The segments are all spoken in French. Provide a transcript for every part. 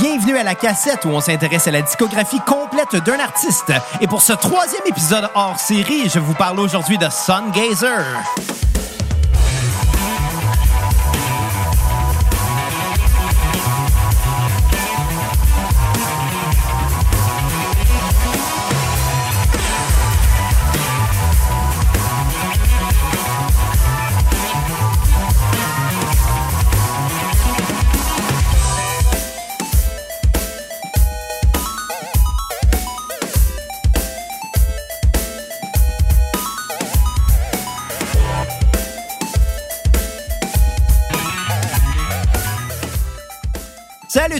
Bienvenue à la cassette où on s'intéresse à la discographie complète d'un artiste. Et pour ce troisième épisode hors série, je vous parle aujourd'hui de Sungazer.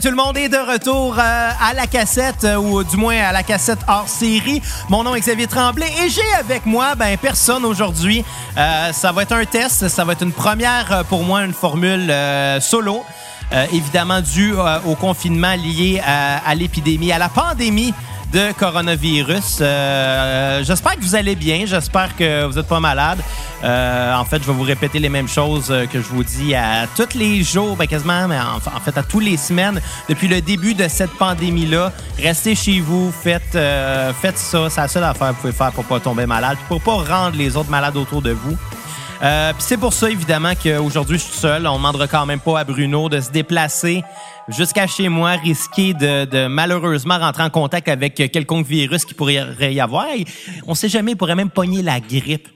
Tout le monde et de retour euh, à la cassette, euh, ou du moins à la cassette hors série. Mon nom est Xavier Tremblay et j'ai avec moi ben, personne aujourd'hui. Euh, ça va être un test, ça va être une première pour moi, une formule solo. évidemment dû au confinement lié à l'épidémie, à la pandémie de coronavirus. Euh, j'espère que vous allez bien. J'espère que vous n'êtes pas malade. Euh, en fait, je vais vous répéter les mêmes choses que je vous dis à tous les jours, ben quasiment, mais en, fait à tous les semaines depuis le début de cette pandémie-là. Restez chez vous, faites, euh, faites ça. C'est la seule affaire que vous pouvez faire pour pas tomber malade, pour pas rendre les autres malades autour de vous. Euh, c'est pour ça, évidemment, qu'aujourd'hui, je suis seul. On ne demandera quand même pas à Bruno de se déplacer jusqu'à chez moi, risquer de, malheureusement rentrer en contact avec quelconque virus qui pourrait y avoir. On sait jamais, il pourrait même pogner la grippe.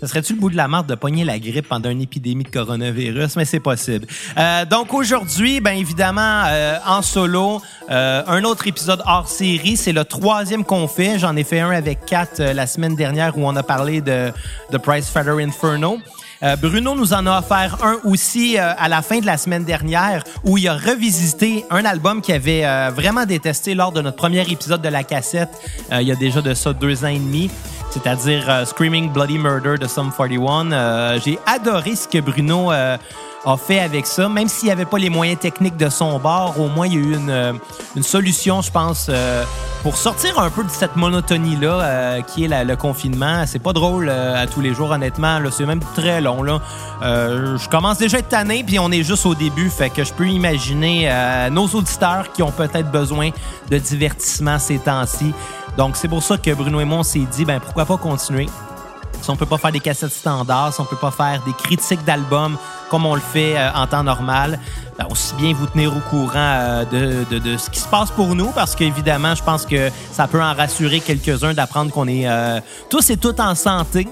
Ça serait-tu le bout de la marde de pogner la grippe pendant une épidémie de coronavirus? Mais c'est possible. Euh, donc aujourd'hui, bien évidemment, euh, en solo, euh, un autre épisode hors série. C'est le troisième qu'on fait. J'en ai fait un avec Kat euh, la semaine dernière où on a parlé de, de Price Fighter Inferno. Euh, Bruno nous en a offert un aussi euh, à la fin de la semaine dernière où il a revisité un album qu'il avait euh, vraiment détesté lors de notre premier épisode de la cassette il y a déjà de ça deux ans et demi c'est-à-dire Screaming Bloody Murder de Sum 41. J'ai adoré ce que Bruno a fait avec ça. Même s'il n'y avait pas les moyens techniques de son bord, au moins il y a eu une, euh, solution, je pense, euh, pour sortir un peu de cette monotonie-là euh, qui est le confinement. C'est pas drôle à tous les jours, honnêtement. C'est même très long. Là. je commence déjà à être tanné, puis on est juste au début. Fait que je peux imaginer nos auditeurs qui ont peut-être besoin de divertissement ces temps-ci. Donc c'est pour ça que Bruno et moi, on s'est dit, ben pourquoi pas continuer? Si on peut pas faire des cassettes standards, si on peut pas faire des critiques d'albums comme on le fait euh, en temps normal, ben, aussi bien vous tenir au courant euh, de, de, ce qui se passe pour nous, parce qu'évidemment, je pense que ça peut en rassurer quelques-uns d'apprendre qu'on est euh, tous et toutes en santé.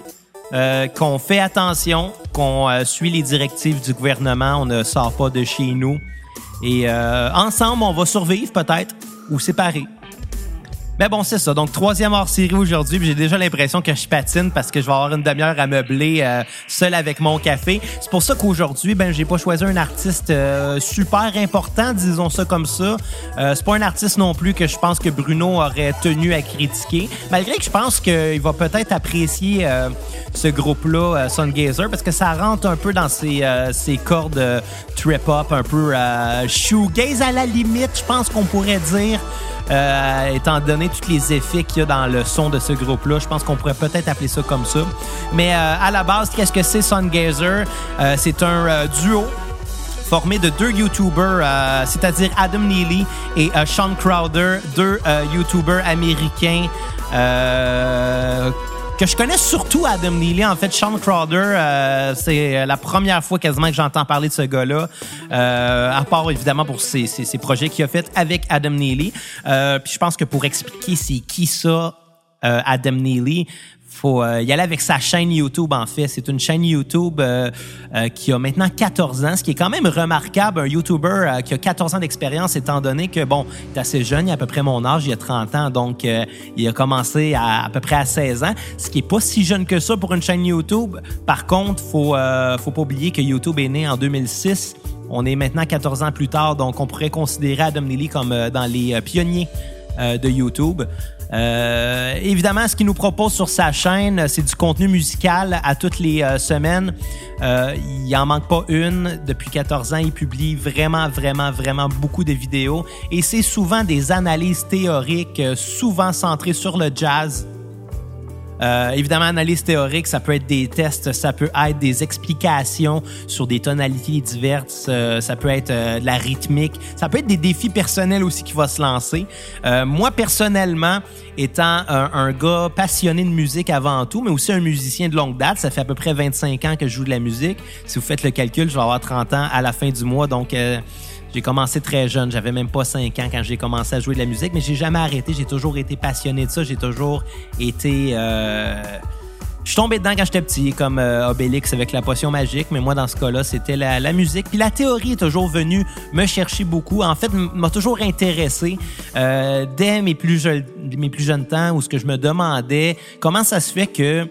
qu'on fait attention, qu'on suit les directives du gouvernement, on ne sort pas de chez nous. Et ensemble, on va survivre peut-être ou séparer. Mais bon, c'est ça. Donc, troisième hors-série aujourd'hui. J'ai déjà l'impression que je patine parce que je vais avoir une demi-heure à meubler euh, seul avec mon café. C'est pour ça qu'aujourd'hui, ben, j'ai pas choisi un artiste euh, super important, disons ça comme ça. Euh, c'est pas un artiste non plus que je pense que Bruno aurait tenu à critiquer. Malgré que je pense qu'il va peut-être apprécier euh, ce groupe-là, Sungazer, parce que ça rentre un peu dans ses, ses cordes trip-hop, un peu shoegaze à la limite, je pense qu'on pourrait dire. Euh, étant donné tous les effets qu'il y a dans le son de ce groupe-là. Je pense qu'on pourrait peut-être appeler ça comme ça. Mais euh, à la base, qu'est-ce que c'est Sungazer? Euh, c'est un duo formé de deux YouTubers, c'est-à-dire Adam Neely et Sean Crowder, deux YouTubers américains que je connais surtout Adam Neely. En fait, Sean Crowder, euh, c'est la première fois quasiment que j'entends parler de ce gars-là, euh, à part évidemment pour ses, ses, projets qu'il a fait avec Adam Neely. Euh, puis je pense que pour expliquer c'est qui ça, euh, Adam Neely, faut euh, y aller avec sa chaîne YouTube en fait. C'est une chaîne YouTube euh, euh, qui a maintenant 14 ans, ce qui est quand même remarquable. Un YouTuber qui a 14 ans d'expérience, étant donné que bon, il est assez jeune, il a à peu près mon âge, il a 30 ans, donc il a commencé à, à peu près à 16 ans, ce qui est pas si jeune que ça pour une chaîne YouTube. Par contre, faut faut pas oublier que YouTube est né en 2006. On est maintenant 14 ans plus tard, donc on pourrait considérer Adam Neely comme dans les pionniers de YouTube. Euh, évidemment, ce qu'il nous propose sur sa chaîne, c'est du contenu musical à toutes les euh, semaines. Euh, il en manque pas une. Depuis 14 ans, il publie vraiment, vraiment, vraiment beaucoup de vidéos. Et c'est souvent des analyses théoriques, souvent centrées sur le jazz. Euh, évidemment, analyse théorique, ça peut être des tests, ça peut être des explications sur des tonalités diverses, euh, ça peut être euh, de la rythmique, ça peut être des défis personnels aussi qui vont se lancer. Moi, personnellement, étant un, un, gars passionné de musique avant tout, mais aussi un musicien de longue date, ça fait à peu près 25 ans que je joue de la musique. Si vous faites le calcul, je vais avoir 30 ans à la fin du mois, donc... J'ai commencé très jeune, j'avais même pas 5 ans quand j'ai commencé à jouer de la musique, mais j'ai jamais arrêté, j'ai toujours été passionné de ça, j'ai toujours été... Euh... Je suis tombé dedans quand j'étais petit, comme euh, Obélix avec la potion magique, mais moi, dans ce cas-là, c'était la, musique. Puis la théorie est toujours venue me chercher beaucoup. En fait, m'a toujours intéressé euh, dès mes plus, jeunes, mes plus jeunes temps où ce que je me demandais, comment ça se fait que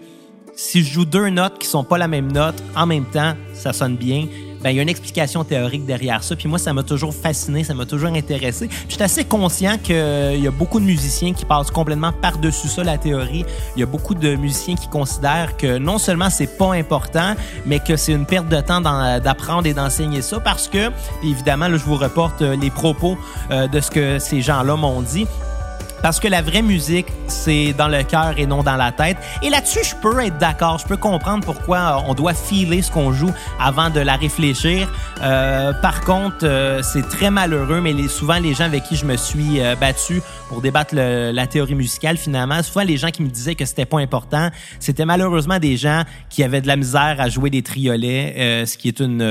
si je joue deux notes qui sont pas la même note en même temps, ça sonne bien ben, il y a une explication théorique derrière ça. Puis moi, ça m'a toujours fasciné, ça m'a toujours intéressé. Je suis assez conscient qu'il y a beaucoup de musiciens qui passent complètement par-dessus ça, la théorie. Il y a beaucoup de musiciens qui considèrent que non seulement c'est pas important, mais que c'est une perte de temps d'apprendre et d'enseigner ça parce que, évidemment, là, je vous reporte euh, les propos euh, de ce que ces gens-là m'ont dit. Parce que la vraie musique, c'est dans le cœur et non dans la tête. Et là-dessus, je peux être d'accord. Je peux comprendre pourquoi on doit filer ce qu'on joue avant de la réfléchir. Euh, par contre, euh, c'est très malheureux, mais souvent les gens avec qui je me suis euh, battu pour débattre la théorie musicale, finalement, souvent les gens qui me disaient que c'était pas important, c'était malheureusement des gens qui avaient de la misère à jouer des triolets, euh, ce qui est une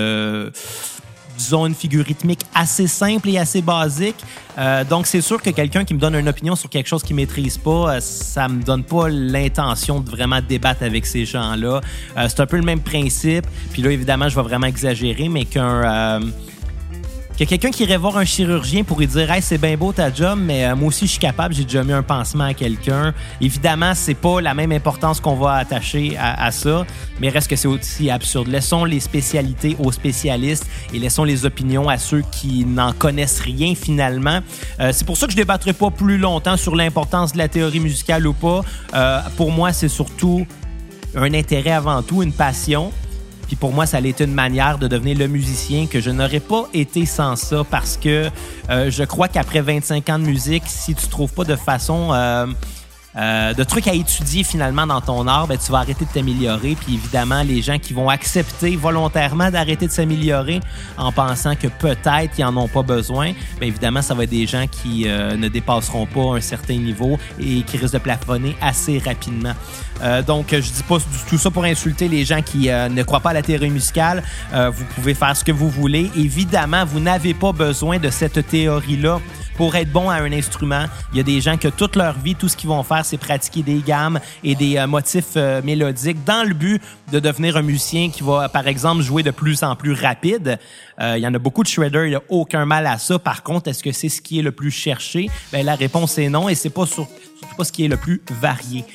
disons, une figure rythmique assez simple et assez basique. Euh, donc, c'est sûr que quelqu'un qui me donne une opinion sur quelque chose qu'il maîtrise pas, euh, ça me donne pas l'intention de vraiment débattre avec ces gens-là. Euh, c'est un peu le même principe. Puis là, évidemment, je vais vraiment exagérer, mais qu'un que quelqu'un qui irait voir un chirurgien pour lui dire Hey, c'est bien beau ta job, mais euh, moi aussi je suis capable, j'ai déjà mis un pansement à quelqu'un. Évidemment, c'est pas la même importance qu'on va attacher à, ça, mais reste que c'est aussi absurde. Laissons les spécialités aux spécialistes et laissons les opinions à ceux qui n'en connaissent rien finalement. Euh, c'est pour ça que je débattrai pas plus longtemps sur l'importance de la théorie musicale ou pas. Euh, pour moi, c'est surtout un intérêt avant tout, une passion. Pour moi, ça a été une manière de devenir le musicien que je n'aurais pas été sans ça parce que euh, je crois qu'après 25 ans de musique, si tu trouves pas de façon euh, euh, de trucs à étudier finalement dans ton art, ben, tu vas arrêter de t'améliorer. Puis évidemment, les gens qui vont accepter volontairement d'arrêter de s'améliorer en pensant que peut-être ils en ont pas besoin, ben, évidemment, ça va être des gens qui euh, ne dépasseront pas un certain niveau et qui risquent de plafonner assez rapidement. Euh, donc, je dis pas tout ça pour insulter les gens qui euh, ne croient pas à la théorie musicale. Euh, vous pouvez faire ce que vous voulez. Évidemment, vous n'avez pas besoin de cette théorie-là pour être bon à un instrument. Il y a des gens que toute leur vie, tout ce qu'ils vont faire, c'est pratiquer des gammes et des euh, motifs euh, mélodiques dans le but de devenir un musicien qui va, par exemple, jouer de plus en plus rapide. Euh, il y en a beaucoup de shredders, il n'y a aucun mal à ça. Par contre, est-ce que c'est ce qui est le plus cherché? Ben, la réponse est non et c'est pas sur, surtout pas ce qui est le plus varié.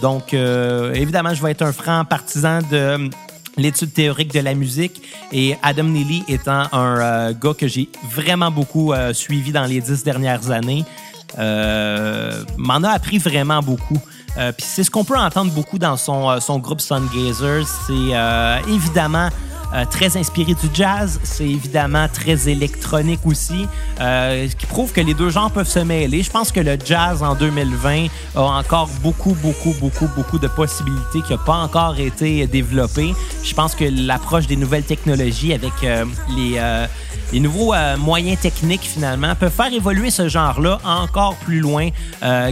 Donc, évidemment, je vais être un franc partisan de l'étude théorique de la musique et Adam Neely étant un gars que j'ai vraiment beaucoup suivi dans les dix dernières années, m'en a appris vraiment beaucoup. Euh, Puis c'est ce qu'on peut entendre beaucoup dans son, son groupe Sungazer, c'est évidemment euh, très inspiré du jazz. C'est évidemment très électronique aussi, euh, ce qui prouve que les deux genres peuvent se mêler. Je pense que le jazz en 2020 a encore beaucoup, beaucoup, beaucoup, beaucoup de possibilités qui n'ont pas encore été développées. Je pense que l'approche des nouvelles technologies avec euh, les les nouveaux moyens techniques finalement peuvent faire évoluer ce genre-là encore plus loin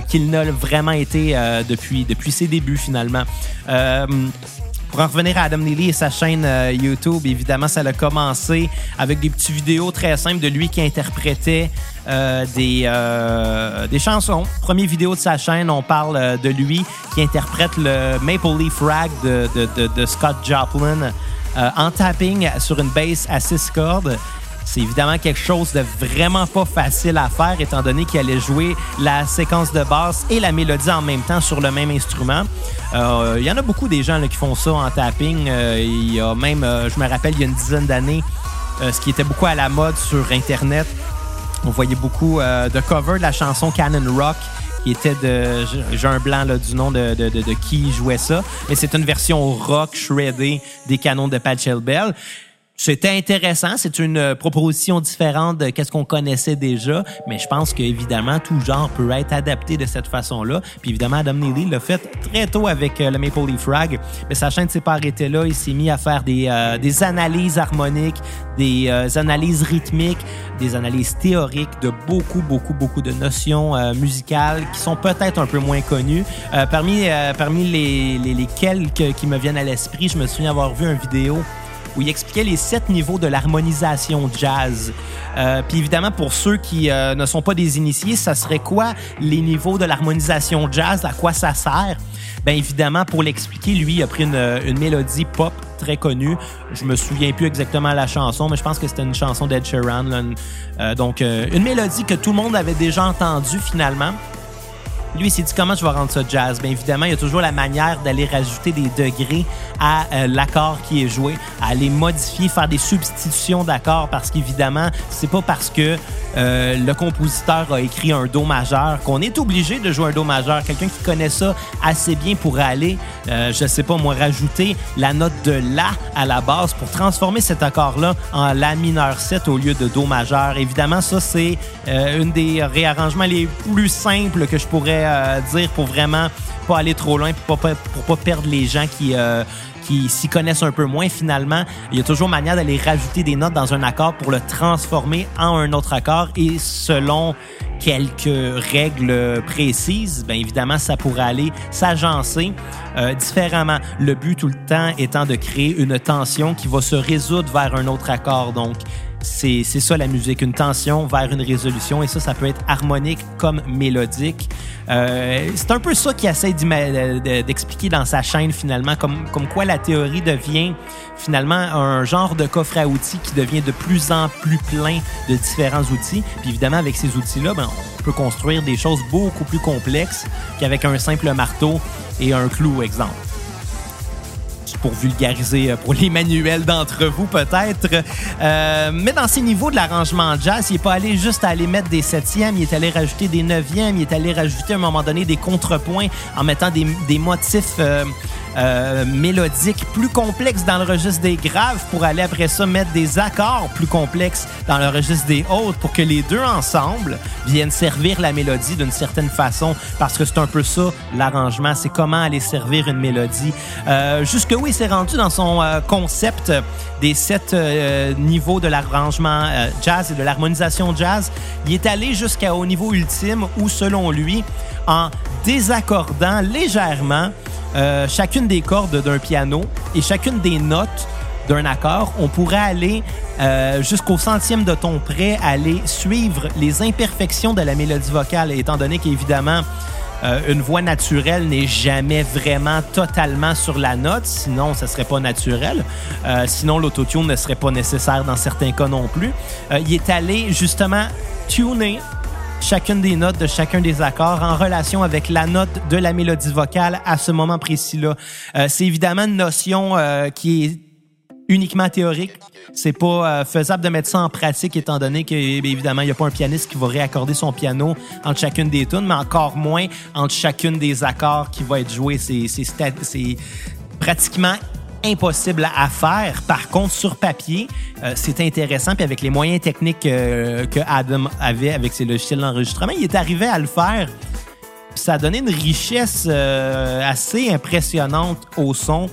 qu'il n'a vraiment été depuis depuis ses débuts finalement. Pour en revenir à Adam Neely et sa chaîne euh, YouTube, évidemment, ça a commencé avec des petites vidéos très simples de lui qui interprétait euh, des, euh, des chansons. Première vidéo de sa chaîne, on parle de lui qui interprète le Maple Leaf Rag de Scott Joplin en tapping sur une bass à six cordes. C'est évidemment quelque chose de vraiment pas facile à faire, étant donné qu'il allait jouer la séquence de basse et la mélodie en même temps sur le même instrument. Euh, il y en a beaucoup des gens là, qui font ça en tapping. Euh, il y a même, euh, je me rappelle, il y a une dizaine d'années, ce qui était beaucoup à la mode sur Internet. On voyait beaucoup de covers de la chanson Cannon Rock qui était de. J'ai un blanc là, du nom de, de, de, de, qui jouait ça. Mais c'est une version rock shreddée des canons de Pachel Bell c'était intéressant. C'est une euh, proposition différente de qu'est-ce qu'on connaissait déjà, mais je pense qu'évidemment, tout genre peut être adapté de cette façon-là. Puis évidemment, Adam Neely l'a fait très tôt avec euh, le Maple Leaf Rag, mais sa chaîne ne s'est pas arrêtée là. Il s'est mis à faire des, euh, des analyses harmoniques, des analyses rythmiques, des analyses théoriques de beaucoup, beaucoup, beaucoup de notions musicales qui sont peut-être un peu moins connues. parmi parmi les, les, les quelques qui me viennent à l'esprit, je me souviens avoir vu une vidéo il expliquait les sept niveaux de l'harmonisation jazz. Euh, puis évidemment, pour ceux qui euh, ne sont pas des initiés, ça serait quoi les niveaux de l'harmonisation jazz? À quoi ça sert? Bien évidemment, pour l'expliquer, lui, il a pris une, une, mélodie pop très connue. Je me souviens plus exactement la chanson, mais je pense que c'était une chanson d'Ed Sheeran. Euh, donc, une mélodie que tout le monde avait déjà entendue finalement. Lui, il s'est dit comment je vais rendre ça jazz? Bien évidemment, il y a toujours la manière d'aller rajouter des degrés à euh, l'accord qui est joué, à aller modifier, faire des substitutions d'accords parce qu'évidemment, c'est pas parce que euh, le compositeur a écrit un do majeur qu'on est obligé de jouer un do majeur. Quelqu'un qui connaît ça assez bien pourrait aller, euh, je sais pas moi, rajouter la note de la à la base pour transformer cet accord-là en la mineur 7 au lieu de do majeur. Évidemment, ça c'est euh, une des réarrangements les plus simples que je pourrais euh, dire pour vraiment pas aller trop loin, pour pas, pas perdre les gens qui, euh, qui s'y connaissent un peu moins finalement. Il y a toujours manière d'aller rajouter des notes dans un accord pour le transformer en un autre accord et selon quelques règles précises, bien évidemment, ça pourrait aller s'agencer euh, différemment. Le but tout le temps étant de créer une tension qui va se résoudre vers un autre accord. Donc, c'est ça la musique, une tension vers une résolution. Et ça, ça peut être harmonique comme mélodique. Euh, c'est un peu ça qu'il essaie d'expliquer dans sa chaîne finalement, comme, quoi la théorie devient finalement un genre de coffre à outils qui devient de plus en plus plein de différents outils. Puis évidemment, avec ces outils-là, ben, on peut construire des choses beaucoup plus complexes qu'avec un simple marteau et un clou, exemple pour vulgariser euh, pour les manuels d'entre vous peut-être. Euh, mais dans ces niveaux de l'arrangement jazz, il n'est pas allé juste aller mettre des septièmes, il est allé rajouter des neuvièmes, il est allé rajouter à un moment donné des contrepoints en mettant des, motifs euh, euh, mélodique plus complexe dans le registre des graves pour aller après ça mettre des accords plus complexes dans le registre des hautes pour que les deux ensemble viennent servir la mélodie d'une certaine façon parce que c'est un peu ça l'arrangement, c'est comment aller servir une mélodie. Euh, jusque où il s'est rendu dans son euh, concept des sept euh, niveaux de l'arrangement jazz et de l'harmonisation jazz, il est allé jusqu'au niveau ultime où selon lui, en désaccordant légèrement euh, chacune des cordes d'un piano et chacune des notes d'un accord, on pourrait aller euh, jusqu'au centième de ton près, aller suivre les imperfections de la mélodie vocale, étant donné qu'évidemment, euh, une voix naturelle n'est jamais vraiment totalement sur la note, sinon ça serait pas naturel. sinon l'autotune ne serait pas nécessaire dans certains cas non plus. il est allé justement tuner chacune des notes de chacun des accords en relation avec la note de la mélodie vocale à ce moment précis-là. Euh, c'est évidemment une notion euh, qui est uniquement théorique. C'est pas euh, faisable de mettre ça en pratique étant donné que évidemment il n'y a pas un pianiste qui va réaccorder son piano entre chacune des tunes, mais encore moins entre chacune des accords qui va être joué. C'est pratiquement impossible à faire. Par contre, sur papier, euh, c'est intéressant. Puis avec les moyens techniques euh, que Adam avait avec ses logiciels d'enregistrement, il est arrivé à le faire. Ça a donné une richesse euh, assez impressionnante au son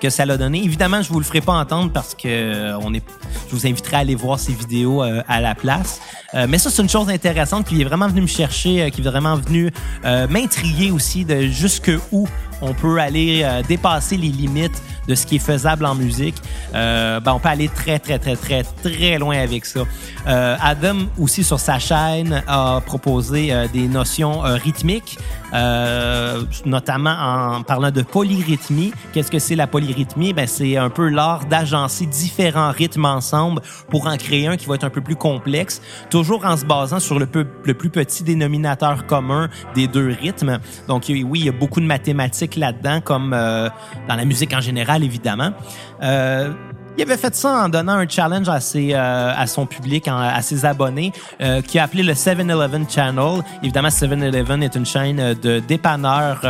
que ça l'a donné. Évidemment, je vous le ferai pas entendre parce que on est, je vous inviterai à aller voir ces vidéos à la place. mais ça, c'est une chose intéressante qui est vraiment venu me chercher, qui est vraiment venu m'intriguer aussi de jusque où on peut aller dépasser les limites de ce qui est faisable en musique, euh, ben on peut aller très, très, très, très, très loin avec ça. Euh, Adam, aussi sur sa chaîne, a proposé euh, des notions euh, rythmiques, euh, notamment en parlant de polyrythmie. Qu'est-ce que c'est la polyrythmie? Ben, c'est un peu l'art d'agencer différents rythmes ensemble pour en créer un qui va être un peu plus complexe, toujours en se basant sur le, le plus petit dénominateur commun des deux rythmes. Donc, oui, il y a beaucoup de mathématiques là-dedans, comme dans la musique en général évidemment. Euh, il avait fait ça en donnant un challenge à, ses, euh, à son public, à ses abonnés, euh, qui a appelé le 7-Eleven Channel. Évidemment, 7-Eleven est une chaîne de dépanneurs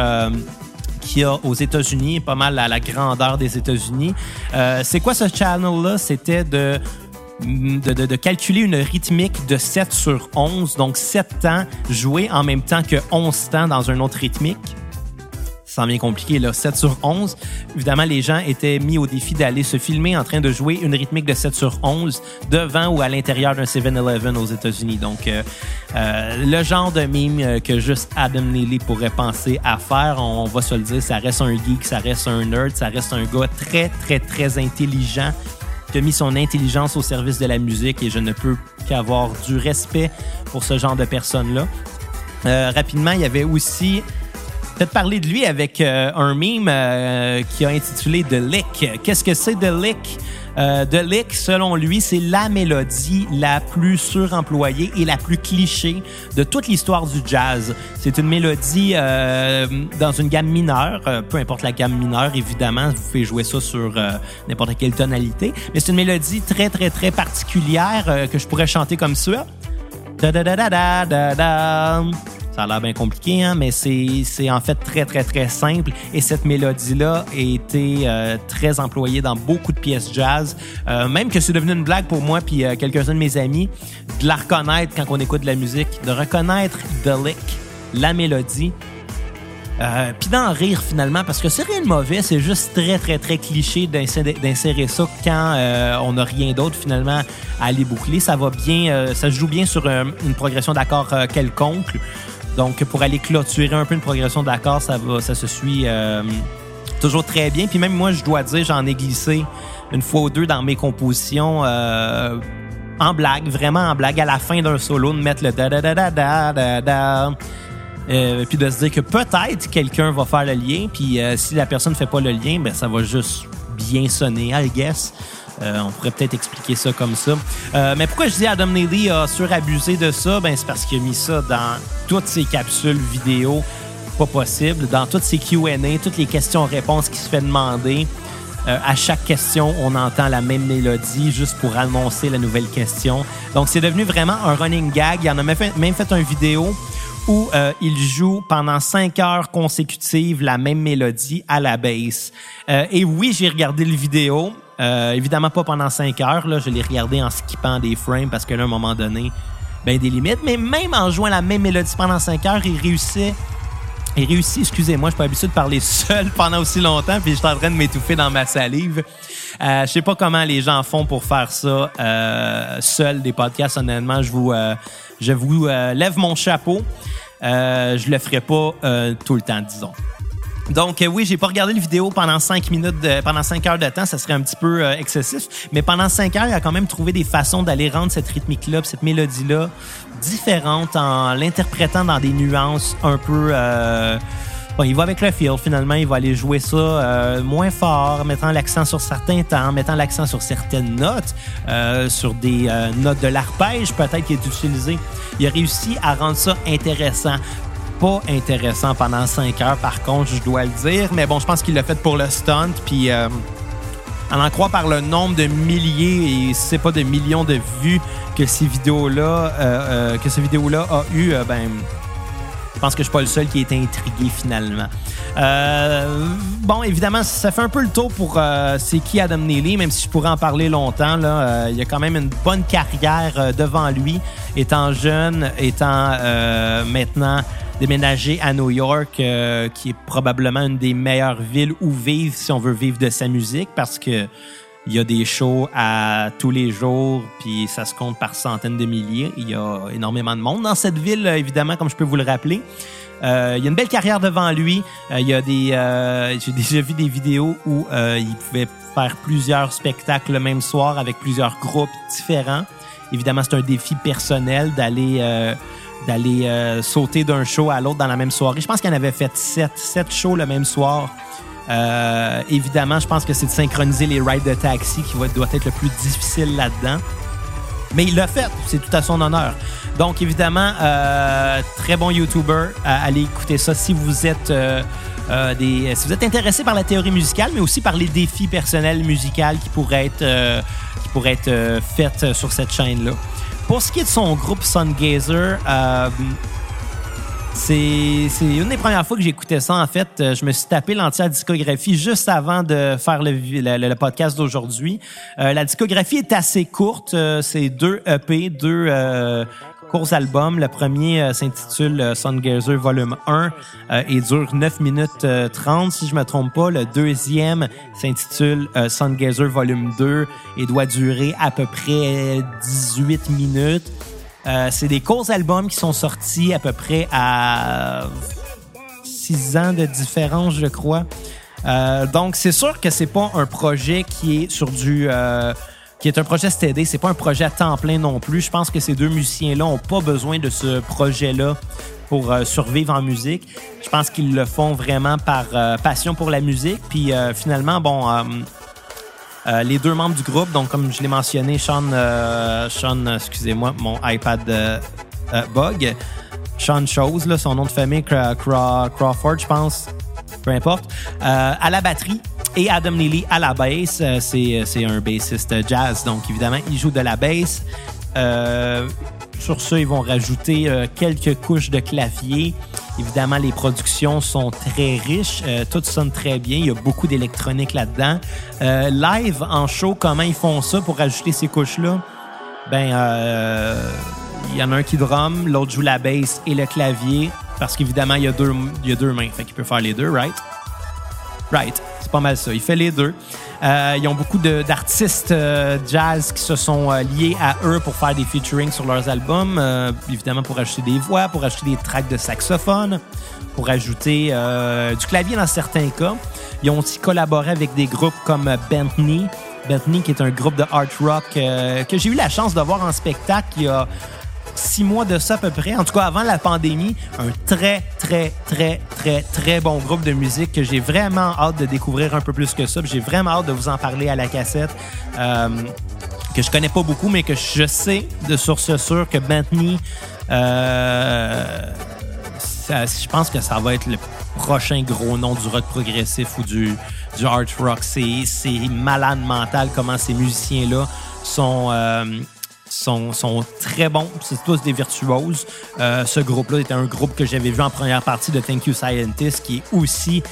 qu'il y a aux États-Unis, pas mal à la grandeur des États-Unis. Euh, c'est quoi ce channel-là? C'était de de, de, de, calculer une rythmique de 7 sur 11, donc 7 temps joués en même temps que 11 temps dans un autre rythmique ça bien compliqué, là, 7 sur 11. Évidemment, les gens étaient mis au défi d'aller se filmer en train de jouer une rythmique de 7 sur 11 devant ou à l'intérieur d'un 7-Eleven aux États-Unis. Donc, euh, euh, le genre de mime euh, que juste Adam Neely pourrait penser à faire, on, va se le dire, ça reste un geek, ça reste un nerd, ça reste un gars très, très, très intelligent qui a mis son intelligence au service de la musique et je ne peux qu'avoir du respect pour ce genre de personnes-là. rapidement, il y avait aussi peut-être parler de lui avec euh, un meme euh, qui a intitulé The Lick. Qu'est-ce que c'est The Lick? Euh, The Lick, selon lui, c'est la mélodie la plus suremployée et la plus cliché de toute l'histoire du jazz. C'est une mélodie dans une gamme mineure, peu importe la gamme mineure, évidemment, vous pouvez jouer ça sur n'importe quelle tonalité, mais c'est une mélodie très, très, très particulière que je pourrais chanter comme ça. Ça a l'air bien compliqué, hein, mais c'est en fait très, très, très simple. Et cette mélodie-là a été euh, très employée dans beaucoup de pièces jazz. Euh, même que c'est devenu une blague pour moi puis euh, quelques-uns de mes amis de la reconnaître quand on écoute de la musique, de reconnaître The Lick, la mélodie. puis d'en rire finalement, parce que c'est rien de mauvais, c'est juste très, très, très cliché d'insérer ça quand on n'a rien d'autre finalement à aller boucler. Ça va bien, ça joue bien sur une progression d'accords quelconque. Donc, pour aller clôturer un peu une progression d'accords, ça, va, ça se suit euh, toujours très bien. Puis même moi, je dois dire, j'en ai glissé une fois ou deux dans mes compositions euh, en blague, vraiment en blague, à la fin d'un solo, de mettre le da da da da da da da. Euh, puis de se dire que peut-être quelqu'un va faire le lien, puis si la personne ne fait pas le lien, ben ça va juste bien sonner, I guess. Euh, on pourrait peut-être expliquer ça comme ça. Euh, mais pourquoi je dis Adam Neely a surabusé de ça? Ben, c'est parce qu'il a mis ça dans toutes ses capsules vidéo pas possible, dans toutes ses Q&A, toutes les questions-réponses qui se fait demander. Euh, à chaque question, on entend la même mélodie juste pour annoncer la nouvelle question. Donc, c'est devenu vraiment un running gag. Il en a même fait, même fait une vidéo où il joue pendant cinq heures consécutives la même mélodie à la basse. et oui, j'ai regardé le vidéo. Euh, évidemment pas pendant 5 heures. Là, je l'ai regardé en skippant des frames parce que là, à un moment donné, ben des limites. Mais même en jouant la même mélodie pendant 5 heures, il réussit. Il réussit, excusez-moi, je suis pas habitué de parler seul pendant aussi longtemps, puis je suis en train de m'étouffer dans ma salive. Euh, je sais pas comment les gens font pour faire ça euh, seul des podcasts. Honnêtement, je vous, euh, je vous lève mon chapeau. je le ferai pas tout le temps, disons. Donc euh, oui, j'ai pas regardé le vidéo pendant cinq minutes, pendant cinq heures de temps, ça serait un petit peu euh, excessif. Mais pendant cinq heures, il a quand même trouvé des façons d'aller rendre cette rythmique-là, cette mélodie-là différente en l'interprétant dans des nuances un peu. Euh, bon, il va avec le feel. Finalement, il va aller jouer ça moins fort, mettant l'accent sur certains temps, mettant l'accent sur certaines notes, sur des notes de l'arpège peut-être qui est utilisé. Il a réussi à rendre ça intéressant pas intéressant pendant 5 heures, par contre, je dois le dire. Mais bon, je pense qu'il l'a fait pour le stunt. Puis, euh, on en croit par le nombre de milliers et c'est pas de millions de vues que ces vidéos-là, euh, euh, que ces vidéos-là a eu, ben, je pense que je suis pas le seul qui est intrigué finalement. bon, évidemment, ça fait un peu le tour pour c'est qui Adam Neely, même si je pourrais en parler longtemps. Là, il y a quand même une bonne carrière devant lui, étant jeune, étant maintenant déménager à New York, euh, qui est probablement une des meilleures villes où vivre si on veut vivre de sa musique, parce que il y a des shows à tous les jours, puis ça se compte par centaines de milliers. Il y a énormément de monde dans cette ville, évidemment, comme je peux vous le rappeler. Euh, il y a une belle carrière devant lui. Euh, il y a des, j'ai déjà vu des vidéos où il pouvait faire plusieurs spectacles le même soir avec plusieurs groupes différents. Évidemment, c'est un défi personnel d'aller d'aller euh, sauter d'un show à l'autre dans la même soirée. Je pense qu'il en avait fait sept, sept shows le même soir. Euh, évidemment, je pense que c'est de synchroniser les rides de taxi qui doit être le plus difficile là-dedans. Mais il l'a fait, c'est tout à son honneur. Donc, évidemment, euh, très bon YouTuber. allez écouter ça si vous êtes des, si vous êtes intéressé par la théorie musicale, mais aussi par les défis personnels musicaux qui pourraient être, qui pourraient être faits sur cette chaîne-là. Pour ce qui est de son groupe Sungazer, euh, C'est une des premières fois que j'écoutais ça. En fait, euh, je me suis tapé l'entière discographie juste avant de faire le, podcast d'aujourd'hui. Euh, la discographie est assez courte. Euh, c'est deux EP, deux courts albums. Le premier s'intitule Sungazer Volume 1 et dure 9 minutes 30, si je me trompe pas. Le deuxième s'intitule Sungazer Volume 2 et doit durer à peu près 18 minutes. Euh, c'est des courts albums qui sont sortis à peu près à six ans de différence, je crois. Euh, donc, c'est sûr que c'est pas un projet qui est sur du... Euh, qui est un projet STD, c'est pas un projet à temps plein non plus. Je pense que ces deux musiciens-là ont pas besoin de ce projet-là pour survivre en musique. Je pense qu'ils le font vraiment par passion pour la musique. Puis finalement, bon, euh, les deux membres du groupe, donc comme je l'ai mentionné, Sean, euh, Sean excusez-moi, mon iPad euh, bug. Sean Chose, son nom de famille, Crawford, je pense, peu importe, à la batterie. Et Adam Neely à la basse, c'est un bassiste jazz, donc évidemment, il joue de la basse. Sur ça, ils vont rajouter quelques couches de clavier. Évidemment, les productions sont très riches. Euh, tout sonne très bien. Il y a beaucoup d'électronique là-dedans. Euh, live, en show, comment ils font ça pour ajouter ces couches-là? Ben, euh, il y en a un qui drum, l'autre joue la basse et le clavier. Parce qu'évidemment, il y a deux, il y a deux mains. Fait qu'il peut faire les deux, right? Right. C'est pas mal ça. Il fait les deux. Euh, ils ont beaucoup d'artistes euh, jazz qui se sont euh, liés à eux pour faire des featuring sur leurs albums, évidemment pour ajouter des voix, pour ajouter des tracks de saxophone, pour ajouter du clavier dans certains cas. Ils ont aussi collaboré avec des groupes comme Bentley. Bentley, qui est un groupe de art rock que j'ai eu la chance de voir en spectacle il y a six mois de ça à peu près, en tout cas avant la pandémie, un très, très, très, très, très bon groupe de musique que j'ai vraiment hâte de découvrir un peu plus que ça. J'ai vraiment hâte de vous en parler à la cassette. Euh, que je connais pas beaucoup, mais que je sais de source sûre que Bentley, euh, je pense que ça va être le prochain gros nom du rock progressif ou du, du art rock. C'est malade mental comment ces musiciens-là sont... Euh, sont, très bons. C'est tous des virtuoses. Euh, ce groupe-là était un groupe que j'avais vu en première partie de Thank You Scientist, qui est aussi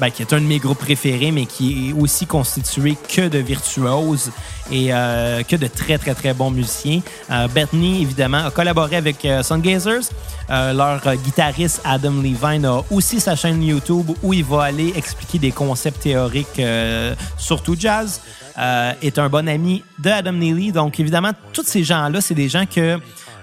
ben, qui est un de mes groupes préférés, mais qui est aussi constitué que de virtuoses et euh, que de très, très, très bons musiciens. Euh, Bethany, évidemment, a collaboré avec euh, Sungazers. Leur guitariste Adam Levine a aussi sa chaîne YouTube où il va aller expliquer des concepts théoriques, surtout jazz. est un bon ami de Adam Neely. Donc, évidemment, tous ces gens-là, c'est des gens que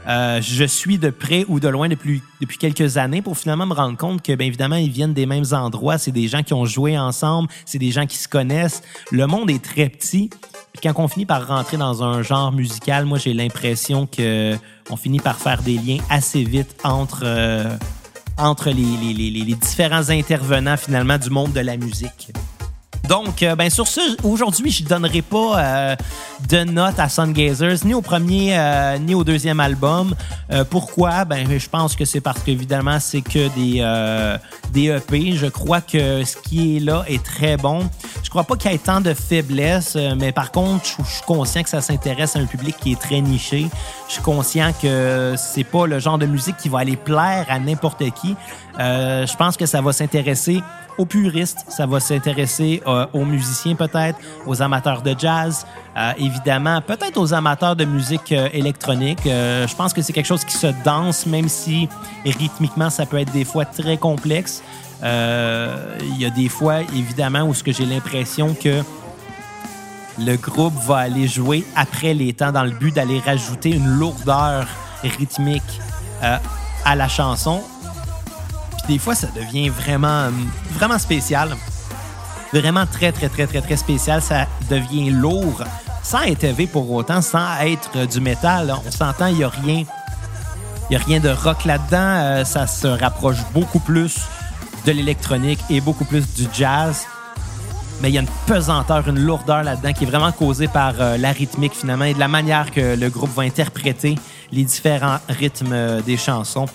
euh, je suis de près ou de loin depuis, depuis quelques années pour finalement me rendre compte que, bien évidemment, ils viennent des mêmes endroits. C'est des gens qui ont joué ensemble, c'est des gens qui se connaissent. Le monde est très petit. Puis quand on finit par rentrer dans un genre musical, moi, j'ai l'impression que on finit par faire des liens assez vite entre, euh, entre les, les, les, les différents intervenants, finalement, du monde de la musique. Donc, euh, ben sur ce, aujourd'hui, je ne donnerai pas euh, de notes à Sungazers, ni au premier, euh, ni au deuxième album. pourquoi? Ben, je pense que c'est parce qu'évidemment, c'est que des, des EP. Je crois que ce qui est là est très bon. Je crois pas qu'il y ait tant de faiblesses, mais par contre, je, suis conscient que ça s'intéresse à un public qui est très niché. Je suis conscient que c'est pas le genre de musique qui va aller plaire à n'importe qui. je pense que ça va s'intéresser aux puristes, ça va s'intéresser euh, aux musiciens peut-être, aux amateurs de jazz, euh, évidemment, peut-être aux amateurs de musique euh, électronique. je pense que c'est quelque chose qui se danse, même si rythmiquement ça peut être des fois très complexe. Il y a des fois, évidemment, où ce que j'ai l'impression que le groupe va aller jouer après les temps dans le but d'aller rajouter une lourdeur rythmique à la chanson des fois, ça devient vraiment, vraiment spécial. Vraiment très, très, très, très, très spécial. Ça devient lourd sans être élevé pour autant, sans être du métal. On s'entend, il n'y a rien. Il a rien de rock là-dedans. Euh, ça se rapproche beaucoup plus de l'électronique et beaucoup plus du jazz. Mais il y a une pesanteur, une lourdeur là-dedans qui est vraiment causée par euh, la rythmique finalement et de la manière que le groupe va interpréter les différents rythmes euh, des chansons.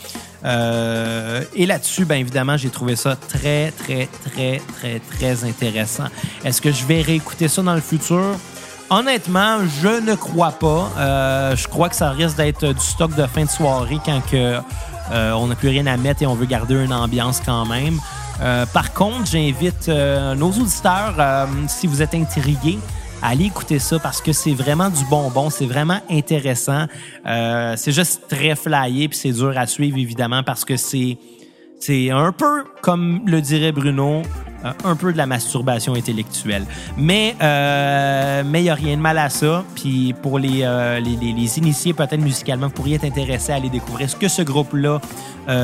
Euh, et là-dessus, bien évidemment, j'ai trouvé ça très, très, très, très, très intéressant. Est-ce que je vais réécouter ça dans le futur? Honnêtement, je ne crois pas. Euh, je crois que ça risque d'être du stock de fin de soirée quand que, euh, on n'a plus rien à mettre et on veut garder une ambiance quand même. Par contre, j'invite nos auditeurs, si vous êtes intrigués, à aller écouter ça parce que c'est vraiment du bonbon, c'est vraiment intéressant. c'est juste très flyé puis c'est dur à suivre évidemment parce que c'est c'est un peu, comme le dirait Bruno, euh, un peu de la masturbation intellectuelle. Mais euh, mais il n'y a rien de mal à ça. Puis pour les, euh, les, les, initiés peut-être musicalement, vous pourriez être intéressé à aller découvrir ce que ce groupe-là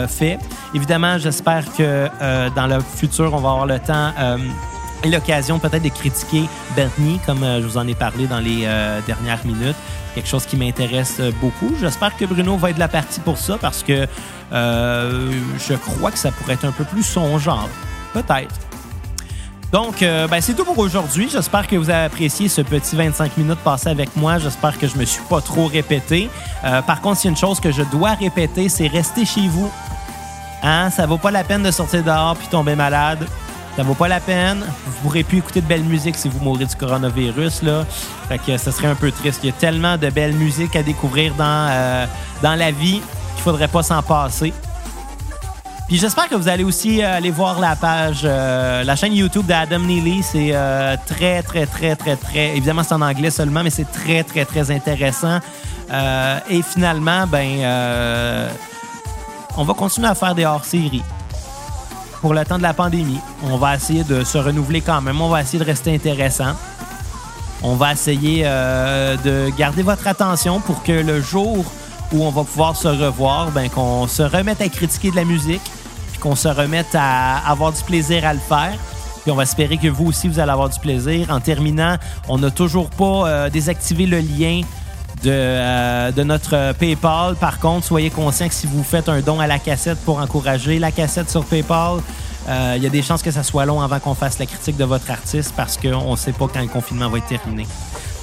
fait. Évidemment, j'espère que dans le futur, on va avoir le temps l'occasion peut-être de critiquer Bernie, comme je vous en ai parlé dans les dernières minutes quelque chose qui m'intéresse beaucoup. J'espère que Bruno va être de la partie pour ça parce que euh, je crois que ça pourrait être un peu plus son genre. Peut-être. Donc, euh, ben, c'est tout pour aujourd'hui. J'espère que vous avez apprécié ce petit 25 minutes passé avec moi. J'espère que je me suis pas trop répété. Euh, par contre, s'il y a une chose que je dois répéter, c'est rester chez vous. Hein? Ça vaut pas la peine de sortir dehors puis tomber malade. Ça vaut pas la peine. Vous pourrez plus écouter de belle musique si vous mourrez du coronavirus. Là. Fait que ça serait un peu triste. Il y a tellement de belles musiques à découvrir dans, euh, dans la vie qu'il faudrait pas s'en passer. Puis j'espère que vous allez aussi euh, aller voir la page, euh, la chaîne YouTube d'Adam Neely. C'est très, très, très, très, très. Évidemment, c'est en anglais seulement, mais c'est très, très, très intéressant. et finalement, ben, on va continuer à faire des hors-séries pour le temps de la pandémie. On va essayer de se renouveler quand même. On va essayer de rester intéressant. On va essayer euh, de garder votre attention pour que le jour où on va pouvoir se revoir, ben, qu'on se remette à critiquer de la musique, puis qu'on se remette à avoir du plaisir à le faire. Puis on va espérer que vous aussi, vous allez avoir du plaisir. En terminant, on n'a toujours pas euh, désactivé le lien de, euh, de, notre PayPal. Par contre, soyez conscient que si vous faites un don à la cassette pour encourager la cassette sur PayPal, euh, il y a des chances que ça soit long avant qu'on fasse la critique de votre artiste parce qu'on ne sait pas quand le confinement va être terminé.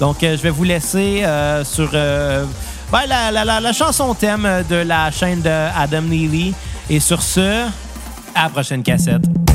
Donc, euh, je vais vous laisser sur ben, la, la, la, chanson thème de la chaîne de Adam Neely. Et sur ce, à la prochaine cassette.